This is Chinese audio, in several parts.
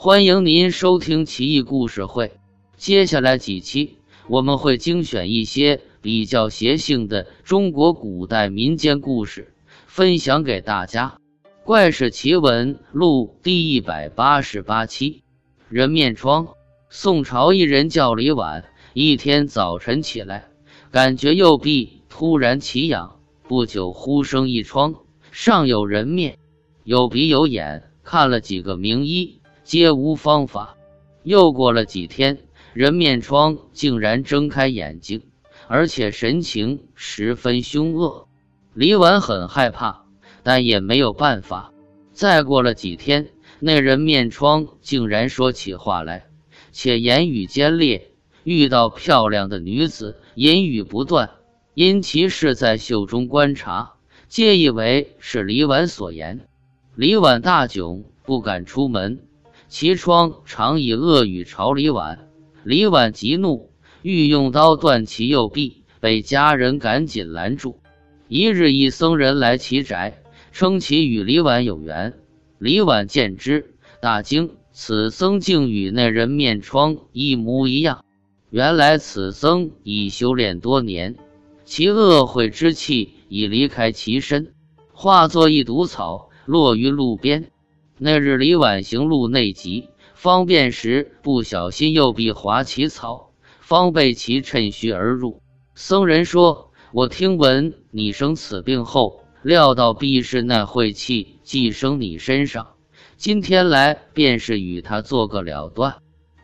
欢迎您收听奇异故事会。接下来几期我们会精选一些比较邪性的中国古代民间故事，分享给大家。《怪事奇闻录》第一百八十八期：人面疮。宋朝一人叫李婉，一天早晨起来，感觉右臂突然奇痒，不久忽生一疮，上有人面。有鼻有眼，看了几个名医，皆无方法。又过了几天，人面疮竟然睁开眼睛，而且神情十分凶恶。李婉很害怕，但也没有办法。再过了几天，那人面疮竟然说起话来，且言语尖利。遇到漂亮的女子，言语不断。因其是在袖中观察，皆以为是李婉所言。李婉大窘，不敢出门。其窗常以恶语朝李婉，李婉极怒，欲用刀断其右臂，被家人赶紧拦住。一日，一僧人来其宅，称其与李婉有缘。李婉见之，大惊，此僧竟与那人面疮一模一样。原来此僧已修炼多年，其恶秽之气已离开其身，化作一毒草。落于路边。那日李婉行路内急，方便时不小心右臂滑起草，方被其趁虚而入。僧人说：“我听闻你生此病后，料到必是那晦气寄生你身上，今天来便是与他做个了断。”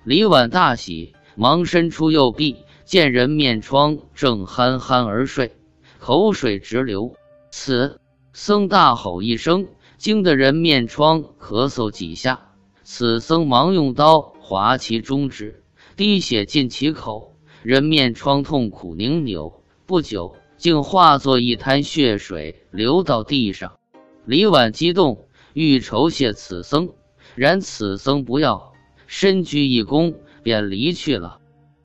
李婉大喜，忙伸出右臂，见人面疮正憨憨而睡，口水直流。此僧大吼一声。惊得人面疮咳嗽几下，此僧忙用刀划其中指，滴血进其口，人面疮痛苦拧扭，不久竟化作一滩血水流到地上。李婉激动，欲酬谢此僧，然此僧不要，深鞠一躬，便离去了。